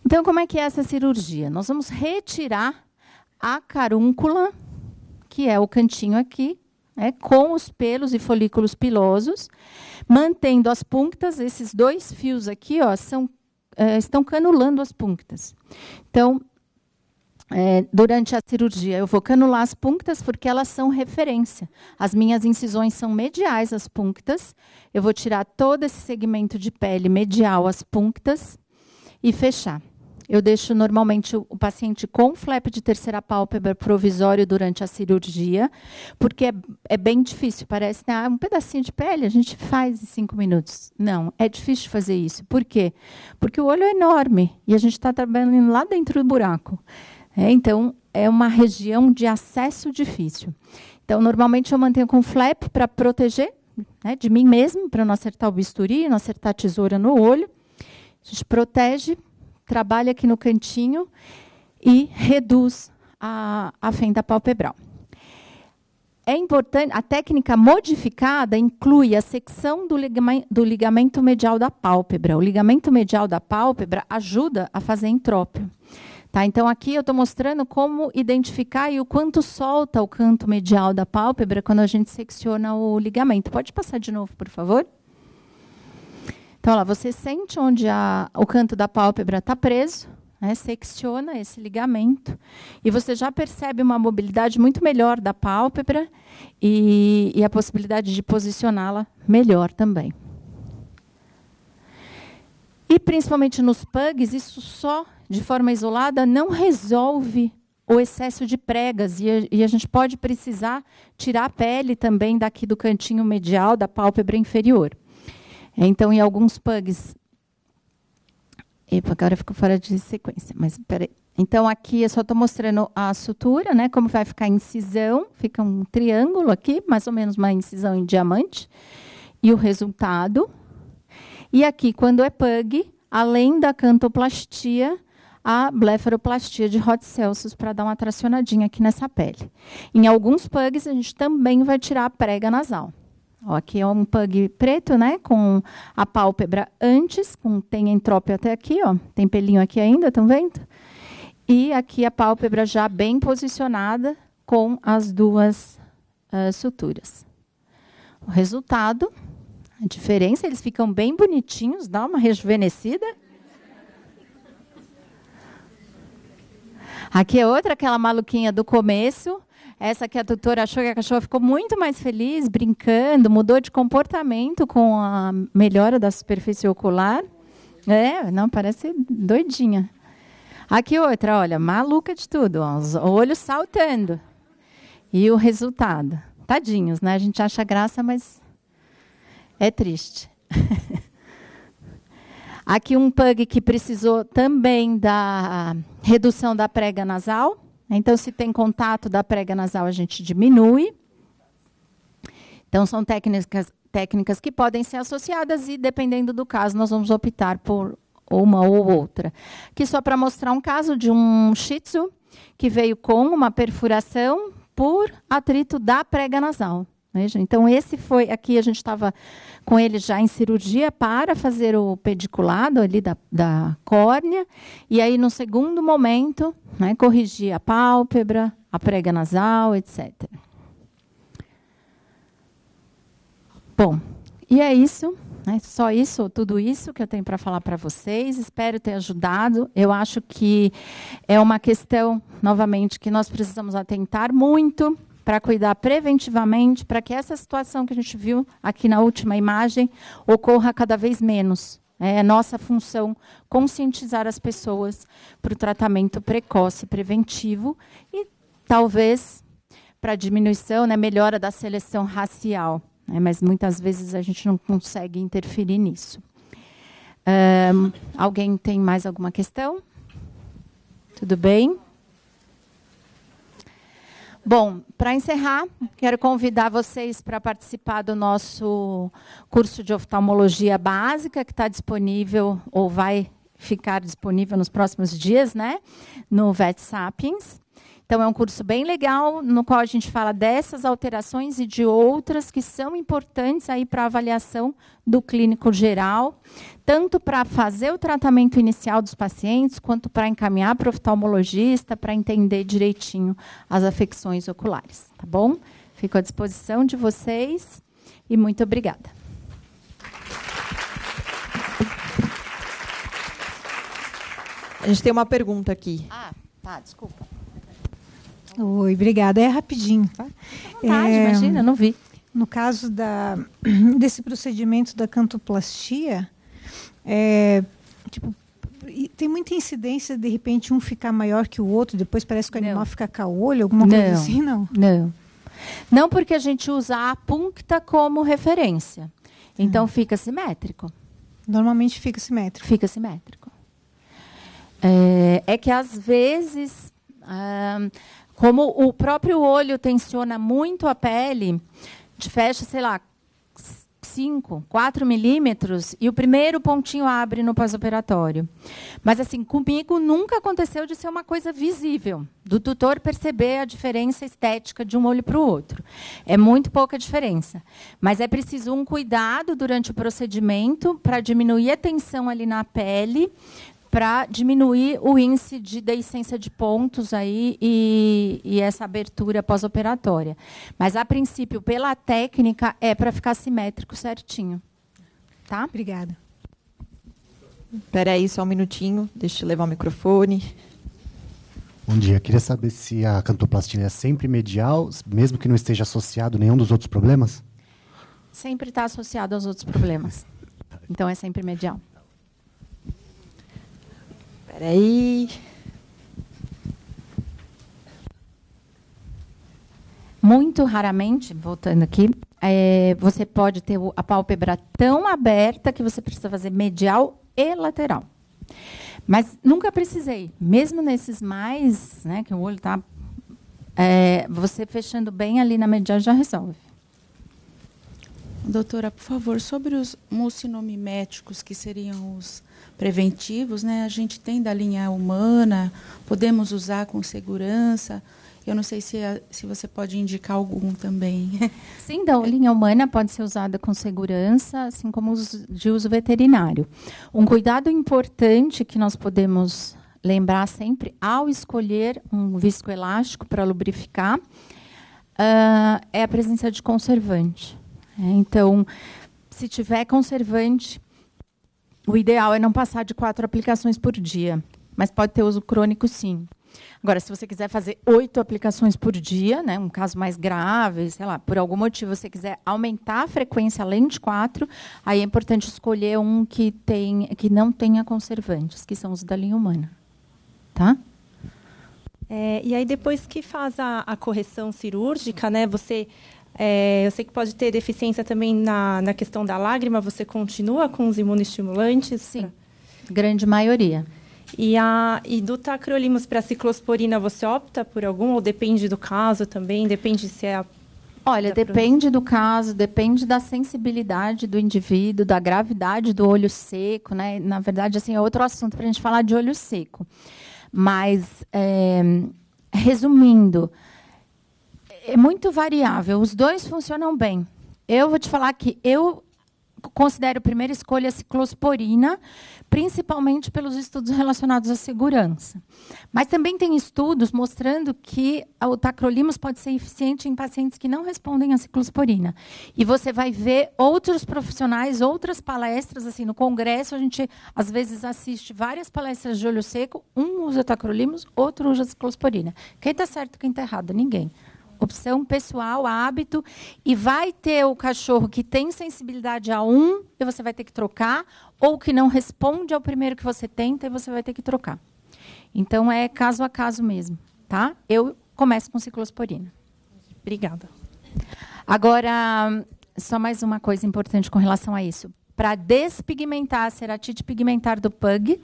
Speaker 2: Então, como é que é essa cirurgia? Nós vamos retirar a carúncula, que é o cantinho aqui, né, com os pelos e folículos pilosos, mantendo as punctas. Esses dois fios aqui ó, são, é, estão canulando as punctas. Então, é, durante a cirurgia, eu vou canular as punctas porque elas são referência. As minhas incisões são mediais às punctas. Eu vou tirar todo esse segmento de pele medial às punctas e fechar. Eu deixo normalmente o, paciente com flap de terceira pálpebra provisório durante a cirurgia, porque é, é bem difícil. Parece né, um pedacinho de pele, a gente faz em cinco minutos. Não, é difícil fazer isso. Por quê? Porque o olho é enorme e a gente está trabalhando lá dentro do buraco. É, então, é uma região de acesso difícil. Então, normalmente eu mantenho com flap para proteger né, de mim mesmo, para não acertar o bisturi, não acertar a tesoura no olho. A gente protege trabalha aqui no cantinho e reduz a, a fenda palpebral. É importante, a técnica modificada inclui a secção do ligamento, do ligamento medial da pálpebra. O ligamento medial da pálpebra ajuda a fazer entrópio. Tá, então, aqui eu estou mostrando como identificar e o quanto solta o canto medial da pálpebra quando a gente secciona o ligamento. Pode passar de novo, por favor? Então, lá, você sente onde a, o canto da pálpebra está preso, né, secciona esse ligamento, e você já percebe uma mobilidade muito melhor da pálpebra e, e a possibilidade de posicioná-la melhor também. E principalmente nos pugs, isso só de forma isolada não resolve o excesso de pregas e a, e a, gente pode precisar tirar a pele também daqui do cantinho medial da pálpebra inferior. Então, em alguns pugs. Epa, agora ficou fora de sequência, mas peraí. Então, aqui eu só estou mostrando a sutura, né? Como vai ficar a incisão. Fica um triângulo aqui, mais ou menos uma incisão em diamante. E o resultado. E aqui, quando é pug, além da cantoplastia, a blefaroplastia de Hot Celsius para dar uma tracionadinha aqui nessa pele. Em alguns pugs, a gente também vai tirar a prega nasal. Ó, aqui é um pug preto, né? Com a pálpebra antes, com, tem entrópio até aqui, ó. Tem pelinho aqui ainda, estão vendo? E aqui a pálpebra já bem posicionada com as duas uh, suturas. O resultado, a diferença, eles ficam bem bonitinhos, dá uma rejuvenescida. Aqui é outra, aquela maluquinha do começo. Essa que a tutora achou que a cachorra ficou muito mais feliz, brincando, mudou de comportamento com a melhora da superfície ocular. É, não, parece doidinha. Aqui outra, olha, maluca de tudo, ó, os olhos saltando. E o resultado? Tadinhos, né? A gente acha graça, mas é triste. Aqui um pug que precisou também da redução da prega nasal. Então, se tem contato da prega nasal, a gente diminui. Então, são técnicas, técnicas que podem ser associadas e, dependendo do caso, nós vamos optar por uma ou outra. Aqui só para mostrar um caso de um shih tzu que veio com uma perfuração por atrito da prega nasal. Veja, então, esse foi. Aqui a gente estava com ele já em cirurgia para fazer o pediculado ali da, da córnea. E aí, no segundo momento, né, corrigir a pálpebra, a prega nasal, etc. Bom, e é isso. Né, só isso, tudo isso que eu tenho para falar para vocês. Espero ter ajudado. Eu acho que é uma questão, novamente, que nós precisamos atentar muito para cuidar preventivamente, para que essa situação que a gente viu aqui na última imagem ocorra cada vez menos. É nossa função conscientizar as pessoas para o tratamento precoce preventivo e talvez para diminuição, né, melhora da seleção racial. Né, mas muitas vezes a gente não consegue interferir nisso. Um, alguém tem mais alguma questão? Tudo bem? Bom, para encerrar, quero convidar vocês para participar do nosso curso de oftalmologia básica, que está disponível ou vai ficar disponível nos próximos dias, né? No VET Sapiens. Então, é um curso bem legal, no qual a gente fala dessas alterações e de outras que são importantes aí para a avaliação do clínico geral, tanto para fazer o tratamento inicial dos pacientes, quanto para encaminhar para o oftalmologista, para entender direitinho as afecções oculares. Tá bom? Fico à disposição de vocês e muito obrigada.
Speaker 1: A gente tem uma pergunta aqui.
Speaker 2: Ah, tá, desculpa.
Speaker 3: Oi, obrigada. É rapidinho, tá?
Speaker 2: Vontade, é, imagina, não vi.
Speaker 3: No caso da, desse procedimento da cantoplastia, é, tipo, tem muita incidência de repente um ficar maior que o outro, depois parece que o animal não. fica caolho, alguma
Speaker 2: não.
Speaker 3: coisa assim, não?
Speaker 2: Não. Não porque a gente usa a puncta como referência. Então hum. fica simétrico.
Speaker 3: Normalmente fica simétrico.
Speaker 2: Fica simétrico. É, é que às vezes ah, como o próprio olho tensiona muito a pele, te fecha, sei lá, 5, 4 milímetros e o primeiro pontinho abre no pós-operatório. Mas, assim, comigo nunca aconteceu de ser uma coisa visível, do tutor perceber a diferença estética de um olho para o outro. É muito pouca diferença. Mas é preciso um cuidado durante o procedimento para diminuir a tensão ali na pele, para diminuir o índice de deiscência de pontos aí e, e essa abertura pós-operatória. Mas, a princípio, pela técnica, é para ficar simétrico certinho. Tá?
Speaker 3: Obrigada.
Speaker 1: Espera aí só um minutinho, deixa eu levar o microfone.
Speaker 4: Bom dia, queria saber se a cantoplastia é sempre medial, mesmo que não esteja associado a nenhum dos outros problemas?
Speaker 2: Sempre está associado aos outros problemas. Então é sempre medial.
Speaker 1: Espera aí.
Speaker 2: Muito raramente, voltando aqui, é, você pode ter a pálpebra tão aberta que você precisa fazer medial e lateral. Mas nunca precisei. Mesmo nesses mais, né, que o olho está. É, você fechando bem ali na medial já resolve.
Speaker 5: Doutora, por favor, sobre os mucinomiméticos, que seriam os preventivos, né? A gente tem da linha humana, podemos usar com segurança. Eu não sei se, se você pode indicar algum também.
Speaker 2: Sim, da linha humana pode ser usada com segurança, assim como os de uso veterinário. Um cuidado importante que nós podemos lembrar sempre ao escolher um viscoelástico para lubrificar uh, é a presença de conservante. É, então, se tiver conservante, o ideal é não passar de quatro aplicações por dia, mas pode ter uso crônico, sim. Agora, se você quiser fazer oito aplicações por dia, né, um caso mais grave, sei lá, por algum motivo você quiser aumentar a frequência além de quatro, aí é importante escolher um que, tem, que não tenha conservantes, que são os da linha humana. Tá?
Speaker 6: É, e aí, depois que faz a, a correção cirúrgica, né, você é, eu sei que pode ter deficiência também na, na questão da lágrima. Você continua com os imunoestimulantes?
Speaker 2: Sim, grande maioria.
Speaker 6: E, a, e do tacrolimus para ciclosporina, você opta por algum ou depende do caso também? Depende se é a
Speaker 2: Olha, depende do caso, depende da sensibilidade do indivíduo, da gravidade do olho seco, né? Na verdade, assim, é outro assunto para a gente falar de olho seco. Mas, é, resumindo, é muito variável. Os dois funcionam bem. Eu vou te falar que eu considero a primeira escolha a ciclosporina, principalmente pelos estudos relacionados à segurança. Mas também tem estudos mostrando que o tacrolimus pode ser eficiente em pacientes que não respondem à ciclosporina. E você vai ver outros profissionais, outras palestras, assim, no congresso a gente às vezes assiste várias palestras de olho seco, um usa tacrolimus, outro usa ciclosporina. Quem está certo, quem está errado? Ninguém opção pessoal, hábito, e vai ter o cachorro que tem sensibilidade a um e você vai ter que trocar, ou que não responde ao primeiro que você tenta e você vai ter que trocar. Então é caso a caso mesmo, tá? Eu começo com ciclosporina.
Speaker 6: Obrigada.
Speaker 2: Agora, só mais uma coisa importante com relação a isso. Para despigmentar a ceratite pigmentar do pug,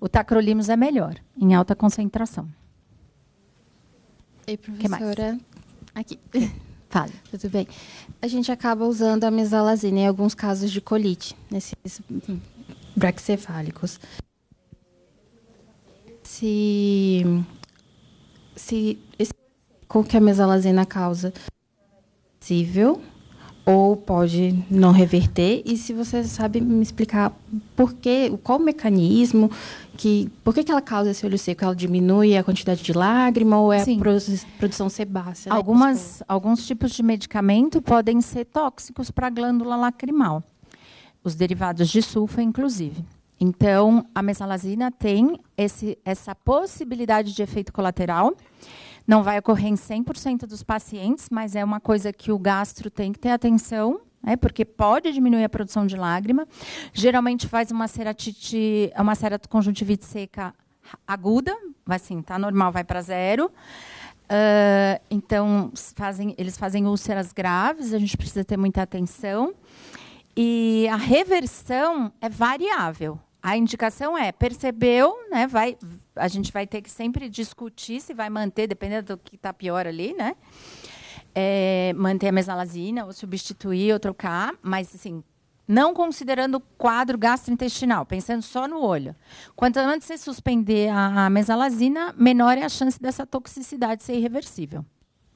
Speaker 2: o tacrolimus é melhor, em alta concentração.
Speaker 7: Ei, professora. Aqui.
Speaker 2: Fale.
Speaker 7: Tudo bem. A gente acaba usando a mesalazina em alguns casos de colite, nesses braxcefálicos. Se, se esse com que a mesalazina causa é possível ou pode não reverter e se você sabe me explicar por quê, qual o mecanismo que por que, que ela causa esse olho seco? Ela diminui a quantidade de lágrima ou é Sim. a produção sebácea?
Speaker 2: Né? Algumas, alguns tipos de medicamento podem ser tóxicos para a glândula lacrimal, os derivados de sulfa, inclusive. Então, a mesalazina tem esse, essa possibilidade de efeito colateral. Não vai ocorrer em 100% dos pacientes, mas é uma coisa que o gastro tem que ter atenção, né, porque pode diminuir a produção de lágrima. Geralmente faz uma ceratite, uma ceratoconjuntivite seca aguda, assim, tá normal, vai para zero. Uh, então, fazem, eles fazem úlceras graves, a gente precisa ter muita atenção. E a reversão é variável. A indicação é, percebeu, né, vai, a gente vai ter que sempre discutir se vai manter, dependendo do que está pior ali, né? É, manter a mesalazina ou substituir ou trocar, mas assim, não considerando o quadro gastrointestinal, pensando só no olho. Quanto antes você suspender a mesalazina, menor é a chance dessa toxicidade ser irreversível.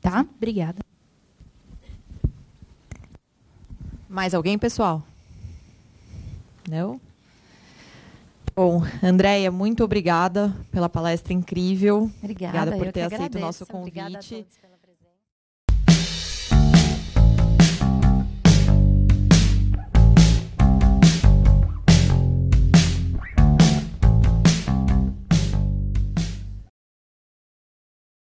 Speaker 2: Tá?
Speaker 7: Obrigada.
Speaker 1: Mais alguém, pessoal? Não? Bom, Andréia, muito obrigada pela palestra incrível.
Speaker 2: Obrigada,
Speaker 1: obrigada por ter aceito
Speaker 2: o
Speaker 1: nosso convite.